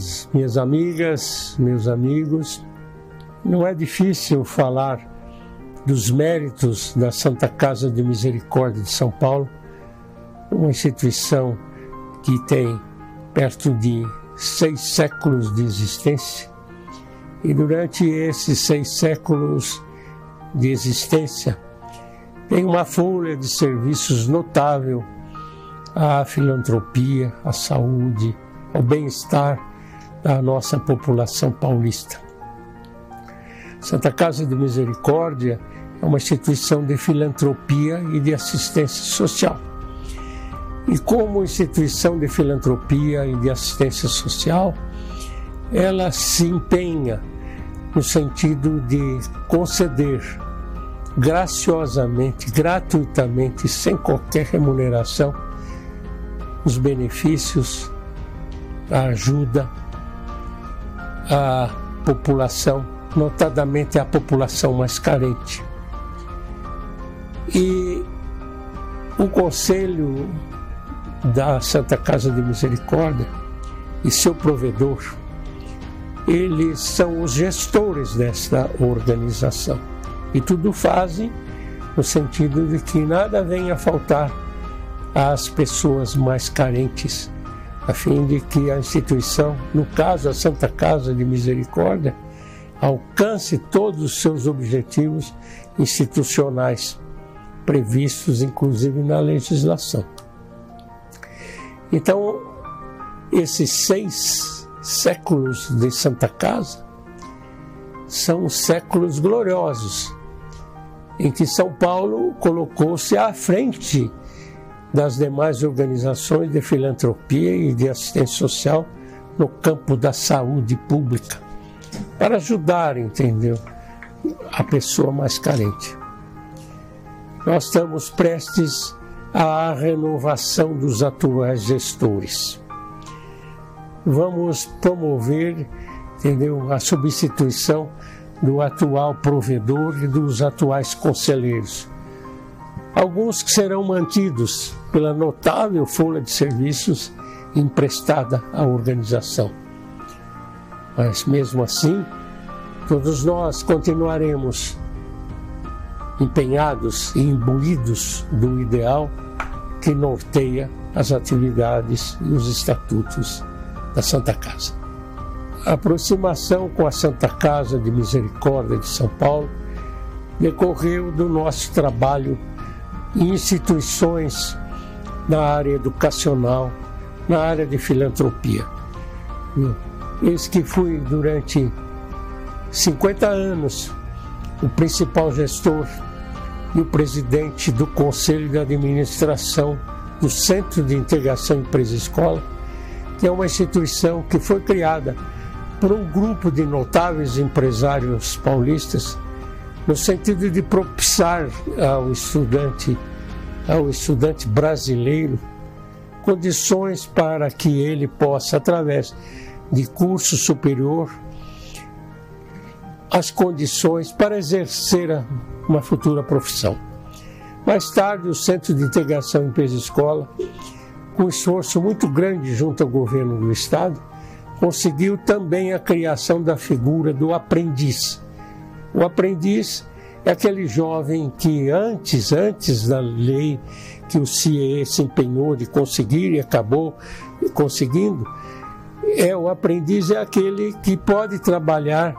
meus, minhas amigas, meus amigos, não é difícil falar dos méritos da Santa Casa de Misericórdia de São Paulo, uma instituição que tem perto de seis séculos de existência, e durante esses seis séculos de existência, tem uma folha de serviços notável à filantropia, à saúde, ao bem-estar da nossa população paulista. Santa Casa de Misericórdia é uma instituição de filantropia e de assistência social. E como instituição de filantropia e de assistência social, ela se empenha no sentido de conceder graciosamente, gratuitamente, sem qualquer remuneração, os benefícios, a ajuda à população, notadamente à população mais carente. E o Conselho da Santa Casa de Misericórdia e seu provedor, eles são os gestores desta organização. E tudo fazem no sentido de que nada venha a faltar às pessoas mais carentes, a fim de que a instituição, no caso a Santa Casa de Misericórdia, alcance todos os seus objetivos institucionais previstos inclusive na legislação. Então, esses seis séculos de Santa Casa são séculos gloriosos, em que São Paulo colocou-se à frente das demais organizações de filantropia e de assistência social no campo da saúde pública, para ajudar, entendeu, a pessoa mais carente. Nós estamos prestes à renovação dos atuais gestores. Vamos promover, entendeu, a substituição do atual provedor e dos atuais conselheiros. Alguns que serão mantidos pela notável folha de serviços emprestada à organização. Mas mesmo assim, todos nós continuaremos empenhados e imbuídos do ideal que norteia as atividades e os estatutos da Santa Casa. A aproximação com a Santa Casa de Misericórdia de São Paulo decorreu do nosso trabalho em instituições na área educacional, na área de filantropia. Eis que fui durante 50 anos o principal gestor e o presidente do Conselho de Administração do Centro de Integração Empresa-Escola, que é uma instituição que foi criada por um grupo de notáveis empresários paulistas, no sentido de propiciar ao estudante, ao estudante brasileiro, condições para que ele possa, através de curso superior, as condições para exercer uma futura profissão. Mais tarde, o Centro de Integração Empresa-Escola, com esforço muito grande junto ao governo do Estado, conseguiu também a criação da figura do aprendiz. O aprendiz é aquele jovem que antes, antes da lei que o CIE se empenhou de conseguir e acabou conseguindo, é o aprendiz é aquele que pode trabalhar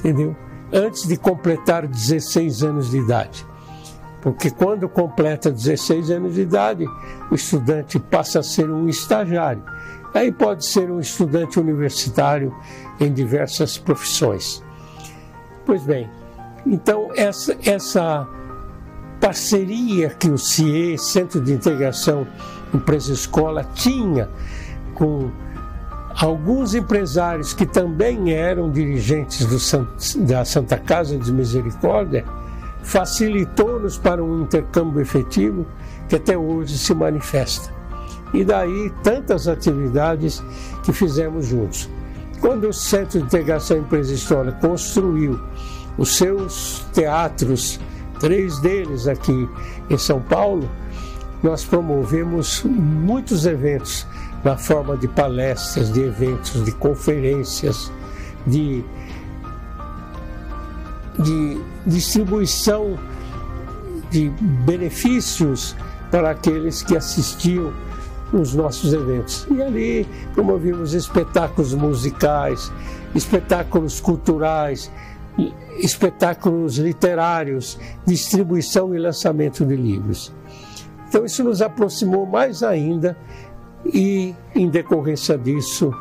entendeu? Antes de completar 16 anos de idade. Porque quando completa 16 anos de idade, o estudante passa a ser um estagiário. Aí pode ser um estudante universitário em diversas profissões. Pois bem, então essa, essa parceria que o CIE, Centro de Integração Empresa-Escola, tinha com alguns empresários que também eram dirigentes do, da Santa Casa de Misericórdia facilitou-nos para um intercâmbio efetivo que até hoje se manifesta. E daí tantas atividades que fizemos juntos. Quando o Centro de Integração Empresa História construiu os seus teatros, três deles aqui em São Paulo, nós promovemos muitos eventos na forma de palestras, de eventos, de conferências, de, de distribuição de benefícios para aqueles que assistiam os nossos eventos. E ali promovimos espetáculos musicais, espetáculos culturais, espetáculos literários, distribuição e lançamento de livros. Então isso nos aproximou mais ainda e, em decorrência disso,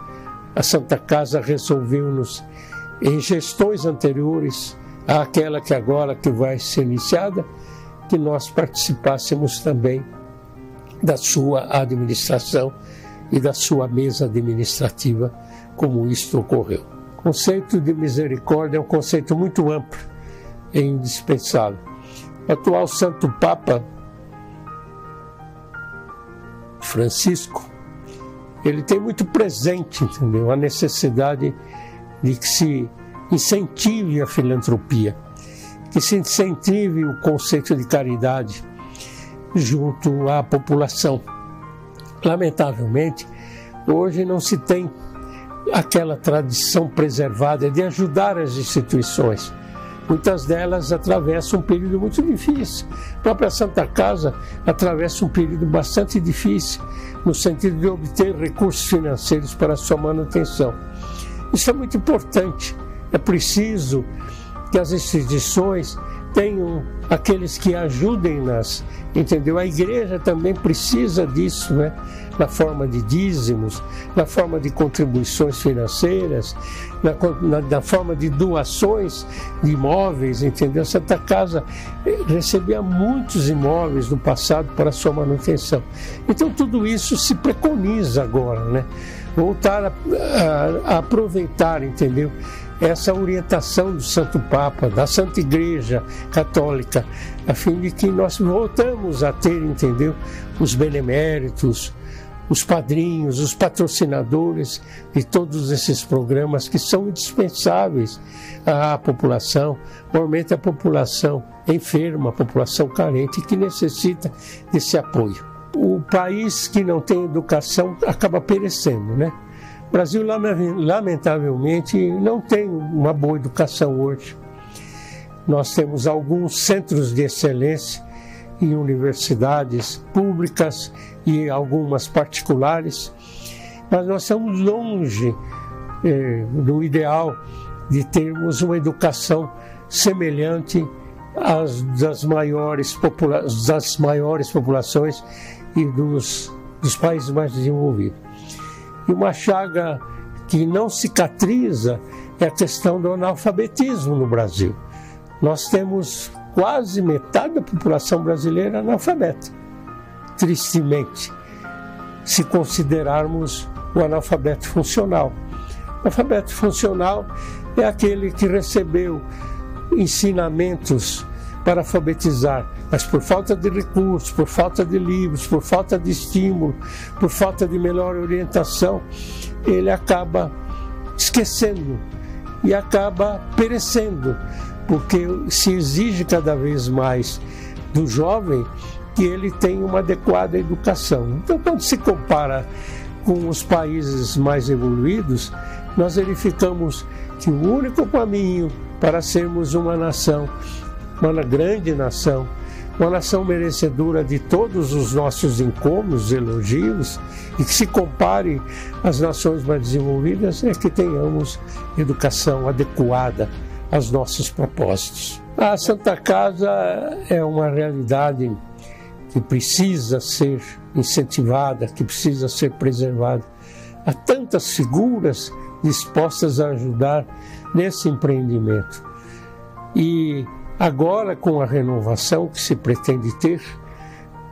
a Santa Casa resolveu-nos, em gestões anteriores àquela que agora que vai ser iniciada, que nós participássemos também da sua administração e da sua mesa administrativa, como isto ocorreu. O conceito de misericórdia é um conceito muito amplo e indispensável. O atual Santo Papa Francisco, ele tem muito presente, entendeu? A necessidade de que se incentive a filantropia, que se incentive o conceito de caridade junto à população. Lamentavelmente, hoje não se tem aquela tradição preservada de ajudar as instituições. Muitas delas atravessam um período muito difícil. A própria Santa Casa atravessa um período bastante difícil, no sentido de obter recursos financeiros para a sua manutenção. Isso é muito importante. É preciso que as instituições tenham aqueles que ajudem nas, entendeu? A igreja também precisa disso, né? Na forma de dízimos, na forma de contribuições financeiras, na, na, na forma de doações de imóveis, entendeu? Santa Casa eh, recebia muitos imóveis no passado para sua manutenção. Então tudo isso se preconiza agora, né? Voltar a, a, a aproveitar, entendeu? Essa orientação do Santo Papa, da Santa Igreja Católica, a fim de que nós voltamos a ter, entendeu, os beneméritos, os padrinhos, os patrocinadores de todos esses programas que são indispensáveis à população, normalmente a população enferma, a população carente que necessita desse apoio. O país que não tem educação acaba perecendo, né? O Brasil, lamentavelmente, não tem uma boa educação hoje. Nós temos alguns centros de excelência em universidades públicas e algumas particulares, mas nós estamos longe eh, do ideal de termos uma educação semelhante às das maiores, popula das maiores populações e dos, dos países mais desenvolvidos. E uma chaga que não cicatriza é a questão do analfabetismo no Brasil. Nós temos quase metade da população brasileira analfabeta, tristemente, se considerarmos o analfabeto funcional. O analfabeto funcional é aquele que recebeu ensinamentos para alfabetizar, mas por falta de recursos, por falta de livros, por falta de estímulo, por falta de melhor orientação, ele acaba esquecendo e acaba perecendo, porque se exige cada vez mais do jovem que ele tenha uma adequada educação. Então, quando se compara com os países mais evoluídos, nós verificamos que o único caminho para sermos uma nação uma grande nação, uma nação merecedora de todos os nossos encomos, elogios, e que se compare às nações mais desenvolvidas, é que tenhamos educação adequada aos nossos propósitos. A Santa Casa é uma realidade que precisa ser incentivada, que precisa ser preservada. Há tantas figuras dispostas a ajudar nesse empreendimento. E Agora, com a renovação que se pretende ter,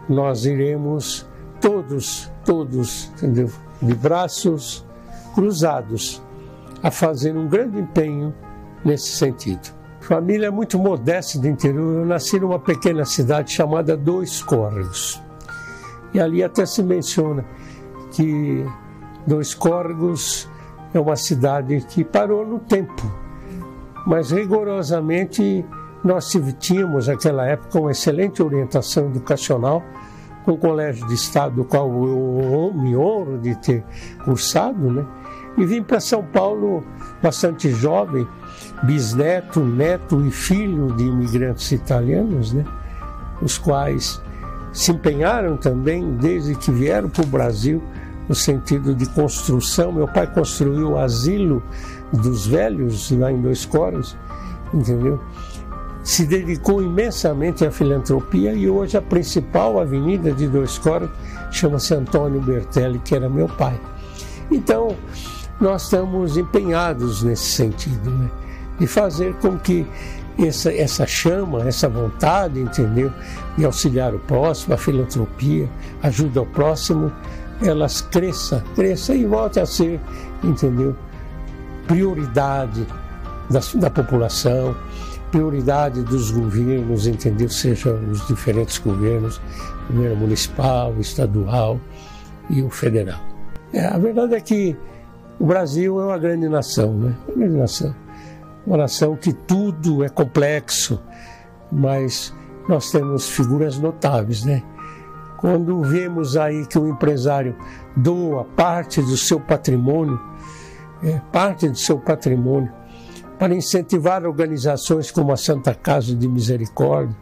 nós iremos todos, todos, entendeu? de braços cruzados, a fazer um grande empenho nesse sentido. Família muito modesta do interior, eu nasci numa pequena cidade chamada Dois Córregos. E ali até se menciona que Dois Córregos é uma cidade que parou no tempo, mas rigorosamente nós tínhamos naquela época uma excelente orientação educacional um colégio de Estado do qual eu me honro de ter cursado, né? E vim para São Paulo bastante jovem, bisneto, neto e filho de imigrantes italianos, né? Os quais se empenharam também desde que vieram para o Brasil no sentido de construção. Meu pai construiu o asilo dos velhos lá em Dois Coros, entendeu? Se dedicou imensamente à filantropia e hoje a principal avenida de Dois Coros chama-se Antônio Bertelli, que era meu pai. Então, nós estamos empenhados nesse sentido, né? de fazer com que essa, essa chama, essa vontade, entendeu? De auxiliar o próximo, a filantropia, ajuda ao próximo, elas cresçam, cresçam e voltem a ser, entendeu? Prioridade da, da população, prioridade dos governos, entendeu? Sejam os diferentes governos, governo municipal, estadual e o federal. É, a verdade é que o Brasil é uma grande nação, né? Uma grande nação. Uma nação que tudo é complexo, mas nós temos figuras notáveis, né? Quando vemos aí que o empresário doa parte do seu patrimônio, é, parte do seu patrimônio, para incentivar organizações como a Santa Casa de Misericórdia,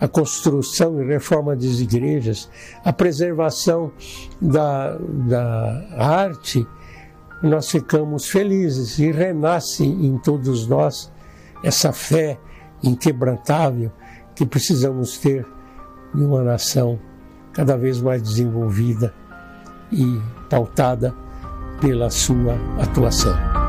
a construção e reforma das igrejas, a preservação da, da arte, nós ficamos felizes e renasce em todos nós essa fé inquebrantável que precisamos ter em uma nação cada vez mais desenvolvida e pautada pela sua atuação.